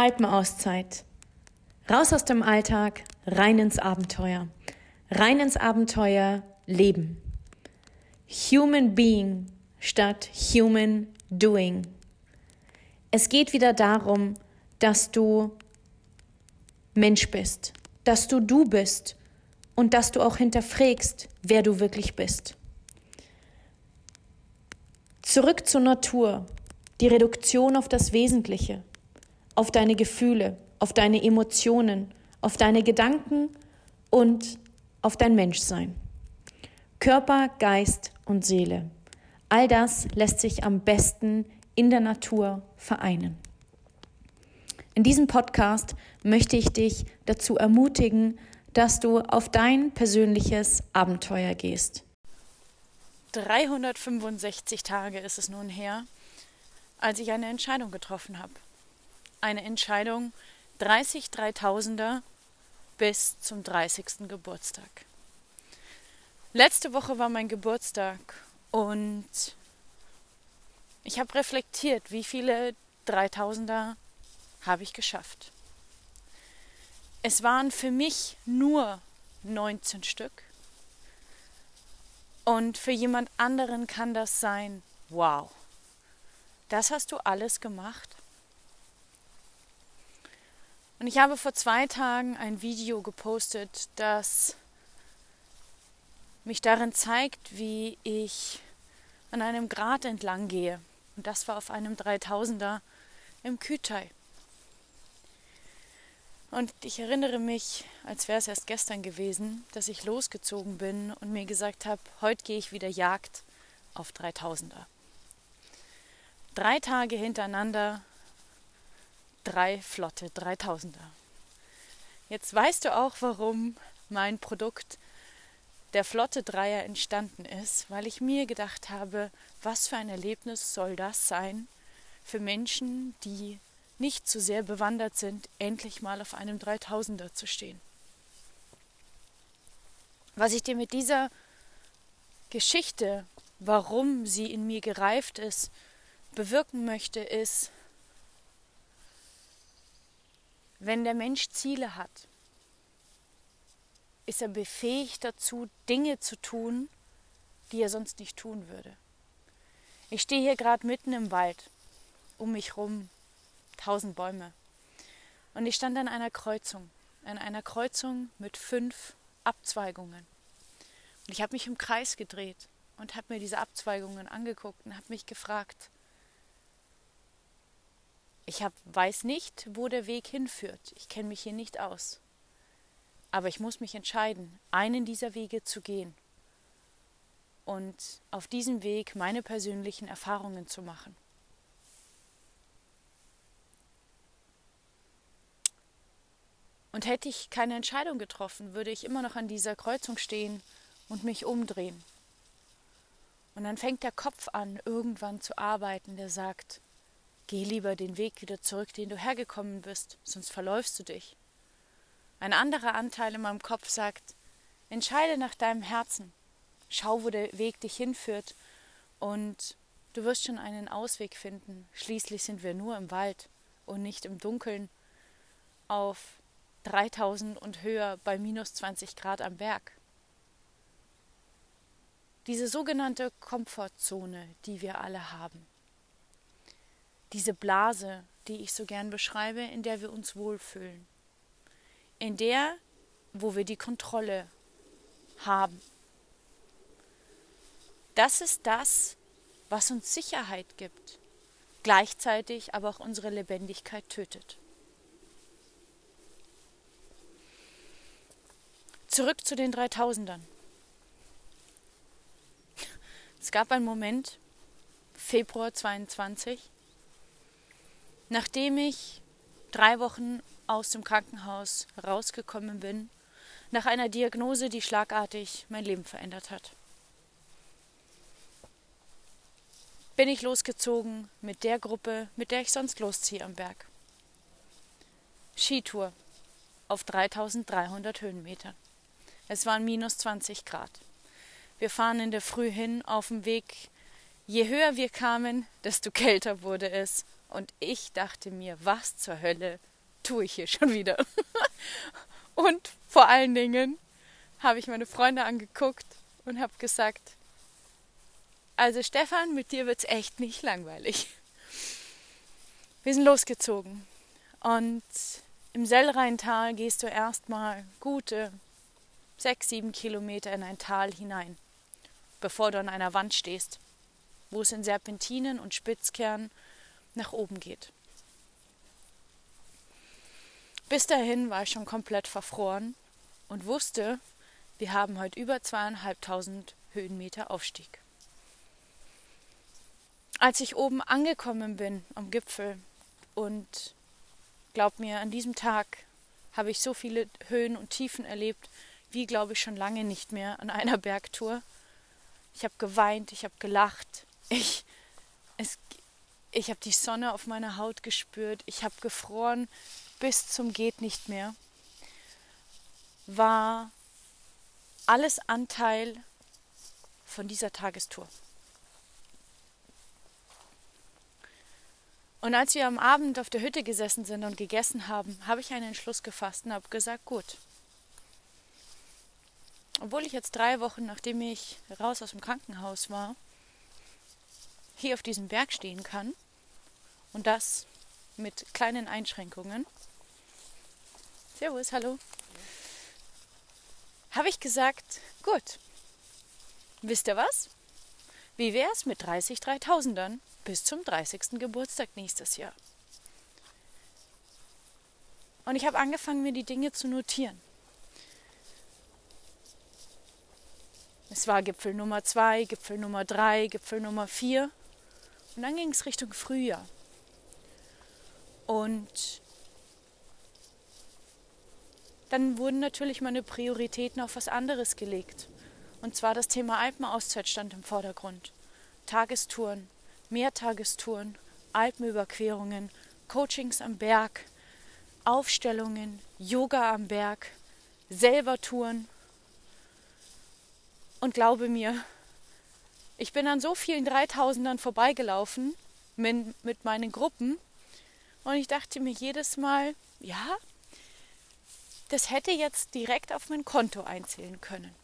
Alpenauszeit. Raus aus dem Alltag, rein ins Abenteuer. Rein ins Abenteuer leben. Human Being statt Human Doing. Es geht wieder darum, dass du Mensch bist, dass du du bist und dass du auch hinterfragst, wer du wirklich bist. Zurück zur Natur, die Reduktion auf das Wesentliche auf deine Gefühle, auf deine Emotionen, auf deine Gedanken und auf dein Menschsein. Körper, Geist und Seele. All das lässt sich am besten in der Natur vereinen. In diesem Podcast möchte ich dich dazu ermutigen, dass du auf dein persönliches Abenteuer gehst. 365 Tage ist es nun her, als ich eine Entscheidung getroffen habe eine Entscheidung 30 Dreitausender bis zum 30. Geburtstag. Letzte Woche war mein Geburtstag und ich habe reflektiert, wie viele Dreitausender habe ich geschafft. Es waren für mich nur 19 Stück. Und für jemand anderen kann das sein, wow, das hast du alles gemacht. Und ich habe vor zwei Tagen ein Video gepostet, das mich darin zeigt, wie ich an einem Grat entlang gehe. Und das war auf einem 3000er im Kütai. Und ich erinnere mich, als wäre es erst gestern gewesen, dass ich losgezogen bin und mir gesagt habe, heute gehe ich wieder Jagd auf 3000er. Drei Tage hintereinander drei flotte 3000er. Jetzt weißt du auch, warum mein Produkt der Flotte Dreier entstanden ist, weil ich mir gedacht habe, was für ein Erlebnis soll das sein für Menschen, die nicht zu so sehr bewandert sind, endlich mal auf einem 3000er zu stehen. Was ich dir mit dieser Geschichte, warum sie in mir gereift ist, bewirken möchte, ist, wenn der Mensch Ziele hat, ist er befähigt dazu, Dinge zu tun, die er sonst nicht tun würde. Ich stehe hier gerade mitten im Wald, um mich rum tausend Bäume. Und ich stand an einer Kreuzung, an einer Kreuzung mit fünf Abzweigungen. Und ich habe mich im Kreis gedreht und habe mir diese Abzweigungen angeguckt und habe mich gefragt, ich hab, weiß nicht, wo der Weg hinführt. Ich kenne mich hier nicht aus. Aber ich muss mich entscheiden, einen dieser Wege zu gehen und auf diesem Weg meine persönlichen Erfahrungen zu machen. Und hätte ich keine Entscheidung getroffen, würde ich immer noch an dieser Kreuzung stehen und mich umdrehen. Und dann fängt der Kopf an, irgendwann zu arbeiten, der sagt, Geh lieber den Weg wieder zurück, den du hergekommen bist, sonst verläufst du dich. Ein anderer Anteil in meinem Kopf sagt, entscheide nach deinem Herzen, schau, wo der Weg dich hinführt, und du wirst schon einen Ausweg finden. Schließlich sind wir nur im Wald und nicht im Dunkeln auf 3000 und höher bei minus 20 Grad am Berg. Diese sogenannte Komfortzone, die wir alle haben diese Blase, die ich so gern beschreibe, in der wir uns wohlfühlen. In der, wo wir die Kontrolle haben. Das ist das, was uns Sicherheit gibt, gleichzeitig aber auch unsere Lebendigkeit tötet. Zurück zu den Dreitausendern. Es gab einen Moment, Februar 22, Nachdem ich drei Wochen aus dem Krankenhaus rausgekommen bin, nach einer Diagnose, die schlagartig mein Leben verändert hat, bin ich losgezogen mit der Gruppe, mit der ich sonst losziehe am Berg. Skitour auf 3300 Höhenmetern. Es waren minus 20 Grad. Wir fahren in der Früh hin auf dem Weg. Je höher wir kamen, desto kälter wurde es Und ich dachte mir, was zur Hölle tue ich hier schon wieder? und vor allen Dingen habe ich meine Freunde angeguckt und habe gesagt, also Stefan, mit dir wird es echt nicht langweilig. Wir sind losgezogen und im Sellrheintal gehst du erstmal gute sechs, sieben Kilometer in ein Tal hinein, bevor du an einer Wand stehst, wo es in Serpentinen und Spitzkern nach oben geht. Bis dahin war ich schon komplett verfroren und wusste, wir haben heute über zweieinhalbtausend Höhenmeter Aufstieg. Als ich oben angekommen bin am Gipfel und glaub mir, an diesem Tag habe ich so viele Höhen und Tiefen erlebt, wie glaube ich schon lange nicht mehr an einer Bergtour. Ich habe geweint, ich habe gelacht, ich, ich habe die Sonne auf meiner Haut gespürt, ich habe gefroren bis zum geht nicht mehr. War alles Anteil von dieser Tagestour. Und als wir am Abend auf der Hütte gesessen sind und gegessen haben, habe ich einen Entschluss gefasst und habe gesagt, gut. Obwohl ich jetzt drei Wochen, nachdem ich raus aus dem Krankenhaus war, hier auf diesem Berg stehen kann und das mit kleinen Einschränkungen. Servus, hallo. Habe ich gesagt, gut. Wisst ihr was? Wie wär's mit 30 Dreitausendern? bis zum 30. Geburtstag nächstes Jahr. Und ich habe angefangen, mir die Dinge zu notieren. Es war Gipfel Nummer 2, Gipfel Nummer 3, Gipfel Nummer 4. Und dann ging es Richtung Frühjahr. Und dann wurden natürlich meine Prioritäten auf was anderes gelegt. Und zwar das Thema Alpenauszeit stand im Vordergrund. Tagestouren, Mehrtagestouren, Alpenüberquerungen, Coachings am Berg, Aufstellungen, Yoga am Berg, selber Touren. Und glaube mir, ich bin an so vielen Dreitausendern vorbeigelaufen mit, mit meinen Gruppen und ich dachte mir jedes Mal, ja, das hätte jetzt direkt auf mein Konto einzählen können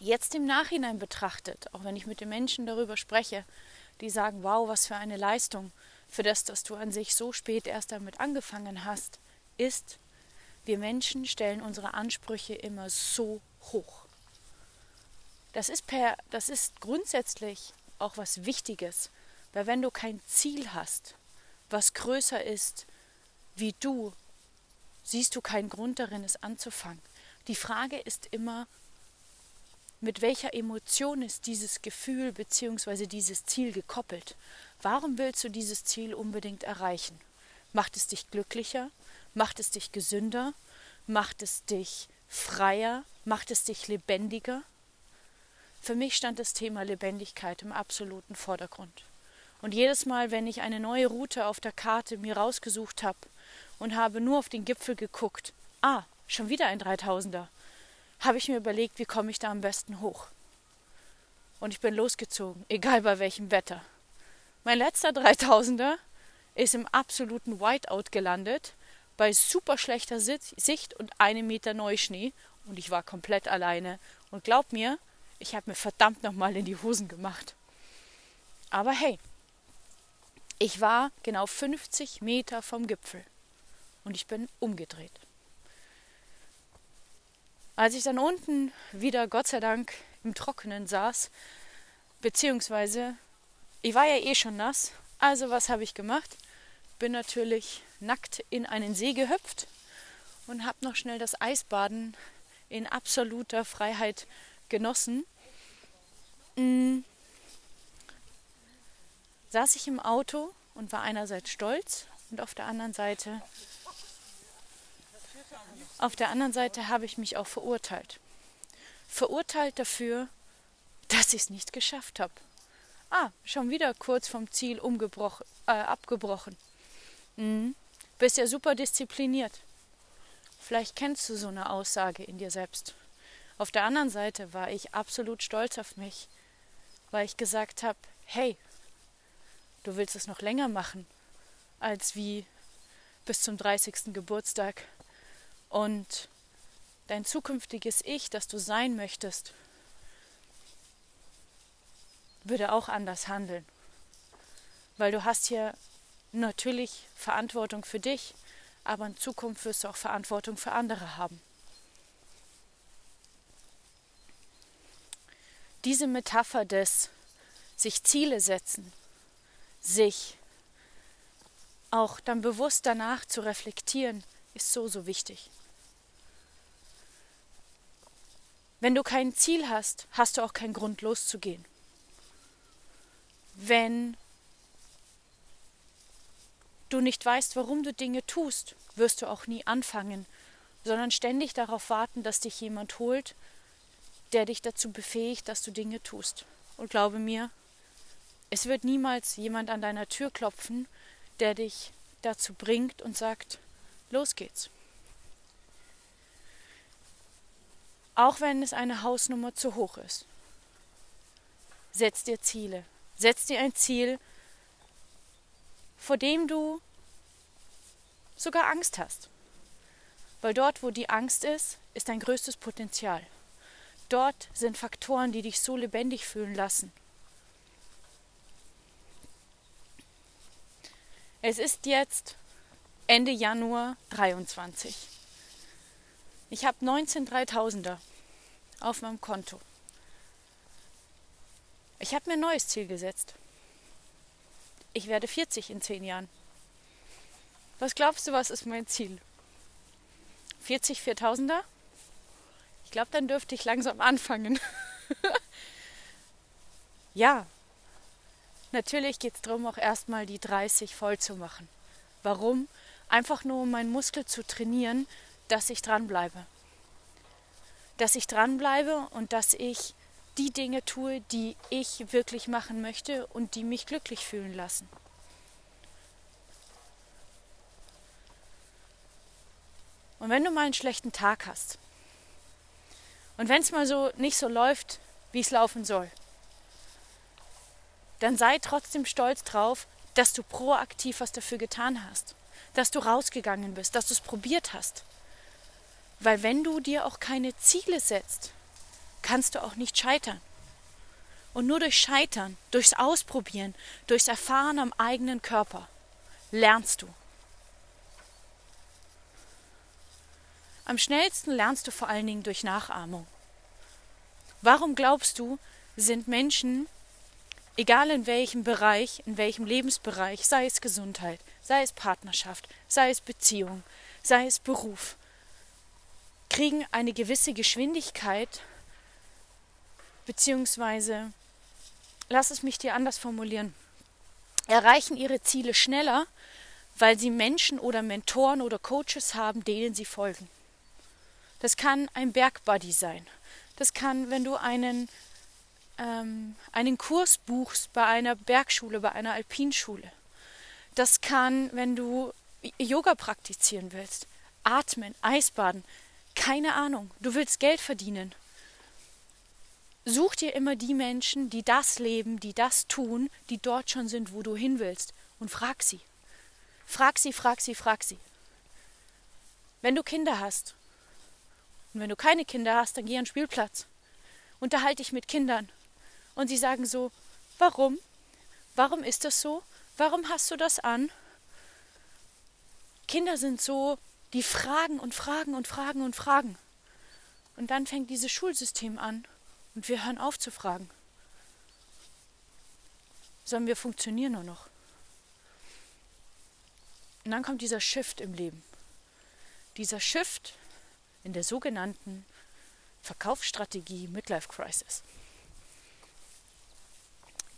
jetzt im Nachhinein betrachtet, auch wenn ich mit den Menschen darüber spreche, die sagen, wow, was für eine Leistung für das, dass du an sich so spät erst damit angefangen hast, ist, wir Menschen stellen unsere Ansprüche immer so hoch. Das ist, per, das ist grundsätzlich auch was Wichtiges, weil wenn du kein Ziel hast, was größer ist wie du, siehst du keinen Grund darin, es anzufangen. Die Frage ist immer, mit welcher Emotion ist dieses Gefühl bzw. dieses Ziel gekoppelt? Warum willst du dieses Ziel unbedingt erreichen? Macht es dich glücklicher? Macht es dich gesünder? Macht es dich freier? Macht es dich lebendiger? Für mich stand das Thema Lebendigkeit im absoluten Vordergrund. Und jedes Mal, wenn ich eine neue Route auf der Karte mir rausgesucht habe und habe nur auf den Gipfel geguckt, ah, schon wieder ein Dreitausender, habe ich mir überlegt, wie komme ich da am besten hoch. Und ich bin losgezogen, egal bei welchem Wetter. Mein letzter 3000er ist im absoluten Whiteout gelandet, bei super schlechter Sicht und einem Meter Neuschnee und ich war komplett alleine. Und glaub mir, ich habe mir verdammt nochmal in die Hosen gemacht. Aber hey, ich war genau 50 Meter vom Gipfel und ich bin umgedreht. Als ich dann unten wieder, Gott sei Dank, im Trockenen saß, beziehungsweise ich war ja eh schon nass, also was habe ich gemacht? Bin natürlich nackt in einen See gehüpft und habe noch schnell das Eisbaden in absoluter Freiheit genossen. Mhm. Saß ich im Auto und war einerseits stolz und auf der anderen Seite auf der anderen Seite habe ich mich auch verurteilt. Verurteilt dafür, dass ich es nicht geschafft habe. Ah, schon wieder kurz vom Ziel umgebrochen, äh, abgebrochen. Mhm. Bist ja super diszipliniert. Vielleicht kennst du so eine Aussage in dir selbst. Auf der anderen Seite war ich absolut stolz auf mich, weil ich gesagt habe, hey, du willst es noch länger machen als wie bis zum 30. Geburtstag. Und dein zukünftiges Ich, das du sein möchtest, würde auch anders handeln. Weil du hast hier natürlich Verantwortung für dich, aber in Zukunft wirst du auch Verantwortung für andere haben. Diese Metapher des sich Ziele setzen, sich auch dann bewusst danach zu reflektieren, ist so, so wichtig. Wenn du kein Ziel hast, hast du auch keinen Grund loszugehen. Wenn du nicht weißt, warum du Dinge tust, wirst du auch nie anfangen, sondern ständig darauf warten, dass dich jemand holt, der dich dazu befähigt, dass du Dinge tust. Und glaube mir, es wird niemals jemand an deiner Tür klopfen, der dich dazu bringt und sagt, los geht's. Auch wenn es eine Hausnummer zu hoch ist. Setz dir Ziele. Setz dir ein Ziel, vor dem du sogar Angst hast. Weil dort, wo die Angst ist, ist dein größtes Potenzial. Dort sind Faktoren, die dich so lebendig fühlen lassen. Es ist jetzt Ende Januar 23. Ich habe 19 3000er auf meinem Konto. Ich habe mir ein neues Ziel gesetzt. Ich werde 40 in 10 Jahren. Was glaubst du, was ist mein Ziel? 40 4000er? Ich glaube, dann dürfte ich langsam anfangen. ja, Natürlich geht es darum, auch erstmal die 30 voll zu machen. Warum? Einfach nur, um meinen Muskel zu trainieren, dass ich dranbleibe. Dass ich dranbleibe und dass ich die Dinge tue, die ich wirklich machen möchte und die mich glücklich fühlen lassen. Und wenn du mal einen schlechten Tag hast und wenn es mal so nicht so läuft, wie es laufen soll, dann sei trotzdem stolz drauf, dass du proaktiv was dafür getan hast, dass du rausgegangen bist, dass du es probiert hast. Weil wenn du dir auch keine Ziele setzt, kannst du auch nicht scheitern. Und nur durch Scheitern, durchs Ausprobieren, durchs Erfahren am eigenen Körper lernst du. Am schnellsten lernst du vor allen Dingen durch Nachahmung. Warum glaubst du, sind Menschen, egal in welchem Bereich, in welchem Lebensbereich, sei es Gesundheit, sei es Partnerschaft, sei es Beziehung, sei es Beruf, kriegen eine gewisse Geschwindigkeit, beziehungsweise, lass es mich dir anders formulieren, erreichen ihre Ziele schneller, weil sie Menschen oder Mentoren oder Coaches haben, denen sie folgen. Das kann ein Bergbuddy sein. Das kann, wenn du einen ähm, einen Kurs buchst bei einer Bergschule, bei einer Alpinschule. Das kann, wenn du Yoga praktizieren willst, atmen, Eisbaden, keine Ahnung, du willst Geld verdienen. Such dir immer die Menschen, die das leben, die das tun, die dort schon sind, wo du hin willst, und frag sie. Frag sie, frag sie, frag sie. Wenn du Kinder hast und wenn du keine Kinder hast, dann geh an den Spielplatz. Unterhalte dich mit Kindern. Und sie sagen so, warum? Warum ist das so? Warum hast du das an? Kinder sind so, die fragen und fragen und fragen und fragen. Und dann fängt dieses Schulsystem an und wir hören auf zu fragen. Sondern wir funktionieren nur noch. Und dann kommt dieser Shift im Leben. Dieser Shift in der sogenannten Verkaufsstrategie Midlife Crisis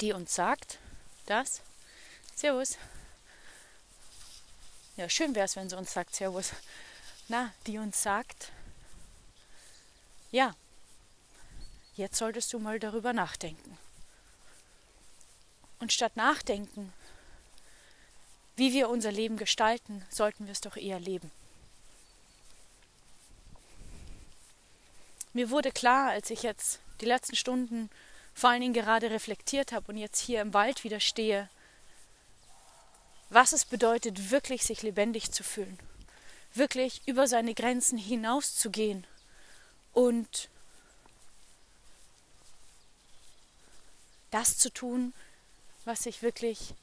die uns sagt, dass, Servus, ja, schön wäre es, wenn sie uns sagt, Servus, na, die uns sagt, ja, jetzt solltest du mal darüber nachdenken. Und statt nachdenken, wie wir unser Leben gestalten, sollten wir es doch eher leben. Mir wurde klar, als ich jetzt die letzten Stunden vor allen Dingen gerade reflektiert habe und jetzt hier im Wald wieder stehe, was es bedeutet, wirklich sich lebendig zu fühlen, wirklich über seine Grenzen hinauszugehen und das zu tun, was sich wirklich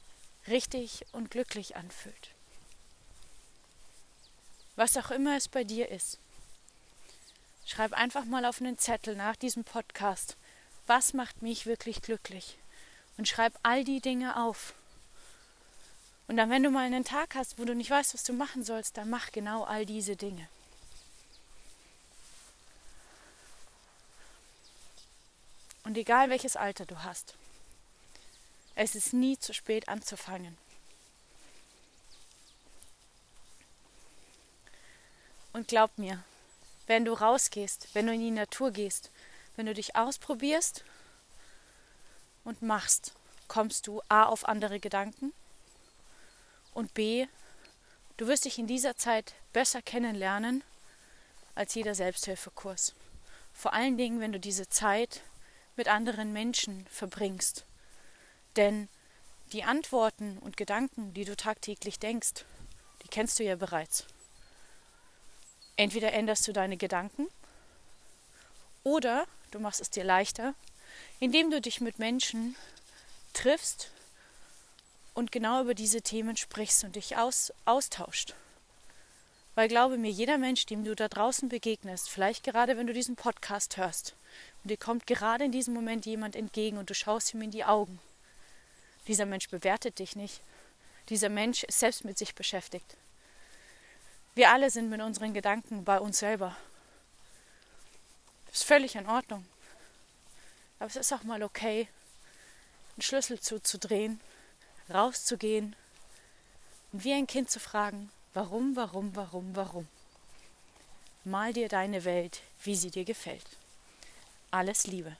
richtig und glücklich anfühlt. Was auch immer es bei dir ist. Schreib einfach mal auf einen Zettel nach diesem Podcast, was macht mich wirklich glücklich? Und schreib all die Dinge auf. Und dann, wenn du mal einen Tag hast, wo du nicht weißt, was du machen sollst, dann mach genau all diese Dinge. Und egal welches Alter du hast, es ist nie zu spät anzufangen. Und glaub mir, wenn du rausgehst, wenn du in die Natur gehst, wenn du dich ausprobierst und machst, kommst du A auf andere Gedanken und B, du wirst dich in dieser Zeit besser kennenlernen als jeder Selbsthilfekurs. Vor allen Dingen, wenn du diese Zeit mit anderen Menschen verbringst. Denn die Antworten und Gedanken, die du tagtäglich denkst, die kennst du ja bereits. Entweder änderst du deine Gedanken oder du machst es dir leichter, indem du dich mit Menschen triffst und genau über diese Themen sprichst und dich aus, austauscht. Weil glaube mir, jeder Mensch, dem du da draußen begegnest, vielleicht gerade wenn du diesen Podcast hörst, und dir kommt gerade in diesem Moment jemand entgegen und du schaust ihm in die Augen, dieser Mensch bewertet dich nicht. Dieser Mensch ist selbst mit sich beschäftigt. Wir alle sind mit unseren Gedanken bei uns selber. Das ist völlig in Ordnung. Aber es ist auch mal okay, einen Schlüssel zuzudrehen, rauszugehen und wie ein Kind zu fragen, warum, warum, warum, warum. Mal dir deine Welt, wie sie dir gefällt. Alles Liebe.